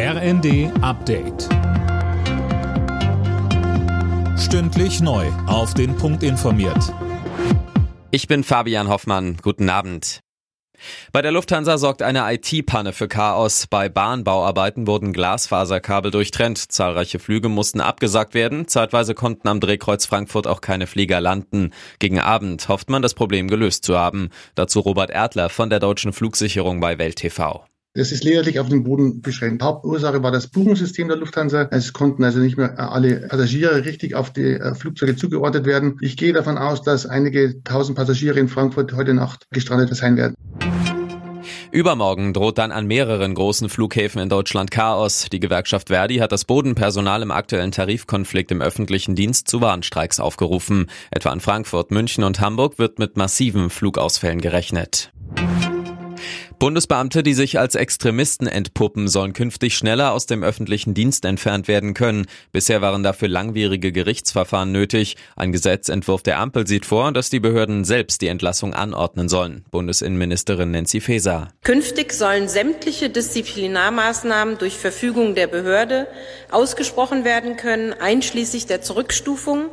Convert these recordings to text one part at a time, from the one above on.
RND Update. Stündlich neu. Auf den Punkt informiert. Ich bin Fabian Hoffmann. Guten Abend. Bei der Lufthansa sorgt eine IT-Panne für Chaos. Bei Bahnbauarbeiten wurden Glasfaserkabel durchtrennt. Zahlreiche Flüge mussten abgesagt werden. Zeitweise konnten am Drehkreuz Frankfurt auch keine Flieger landen. Gegen Abend hofft man, das Problem gelöst zu haben. Dazu Robert Erdler von der Deutschen Flugsicherung bei Welt TV. Das ist lediglich auf den Boden beschränkt. Hauptursache war das Buchungssystem der Lufthansa. Es konnten also nicht mehr alle Passagiere richtig auf die äh, Flugzeuge zugeordnet werden. Ich gehe davon aus, dass einige tausend Passagiere in Frankfurt heute Nacht gestrandet sein werden. Übermorgen droht dann an mehreren großen Flughäfen in Deutschland Chaos. Die Gewerkschaft Verdi hat das Bodenpersonal im aktuellen Tarifkonflikt im öffentlichen Dienst zu Warnstreiks aufgerufen. Etwa in Frankfurt, München und Hamburg wird mit massiven Flugausfällen gerechnet. Bundesbeamte, die sich als Extremisten entpuppen, sollen künftig schneller aus dem öffentlichen Dienst entfernt werden können. Bisher waren dafür langwierige Gerichtsverfahren nötig. Ein Gesetzentwurf der Ampel sieht vor, dass die Behörden selbst die Entlassung anordnen sollen. Bundesinnenministerin Nancy Faeser. Künftig sollen sämtliche Disziplinarmaßnahmen durch Verfügung der Behörde ausgesprochen werden können, einschließlich der Zurückstufung,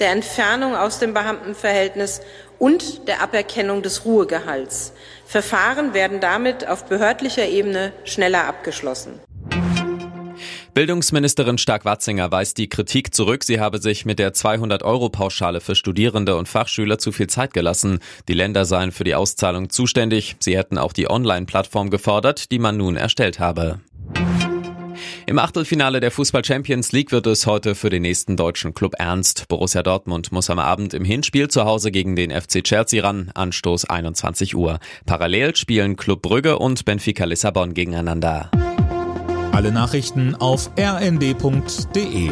der Entfernung aus dem Beamtenverhältnis und der Aberkennung des Ruhegehalts. Verfahren werden damit auf behördlicher Ebene schneller abgeschlossen. Bildungsministerin Stark-Watzinger weist die Kritik zurück, sie habe sich mit der 200-Euro-Pauschale für Studierende und Fachschüler zu viel Zeit gelassen. Die Länder seien für die Auszahlung zuständig. Sie hätten auch die Online-Plattform gefordert, die man nun erstellt habe. Im Achtelfinale der Fußball Champions League wird es heute für den nächsten deutschen Club ernst. Borussia Dortmund muss am Abend im Hinspiel zu Hause gegen den FC Chelsea ran. Anstoß 21 Uhr. Parallel spielen Club Brügge und Benfica Lissabon gegeneinander. Alle Nachrichten auf rnd.de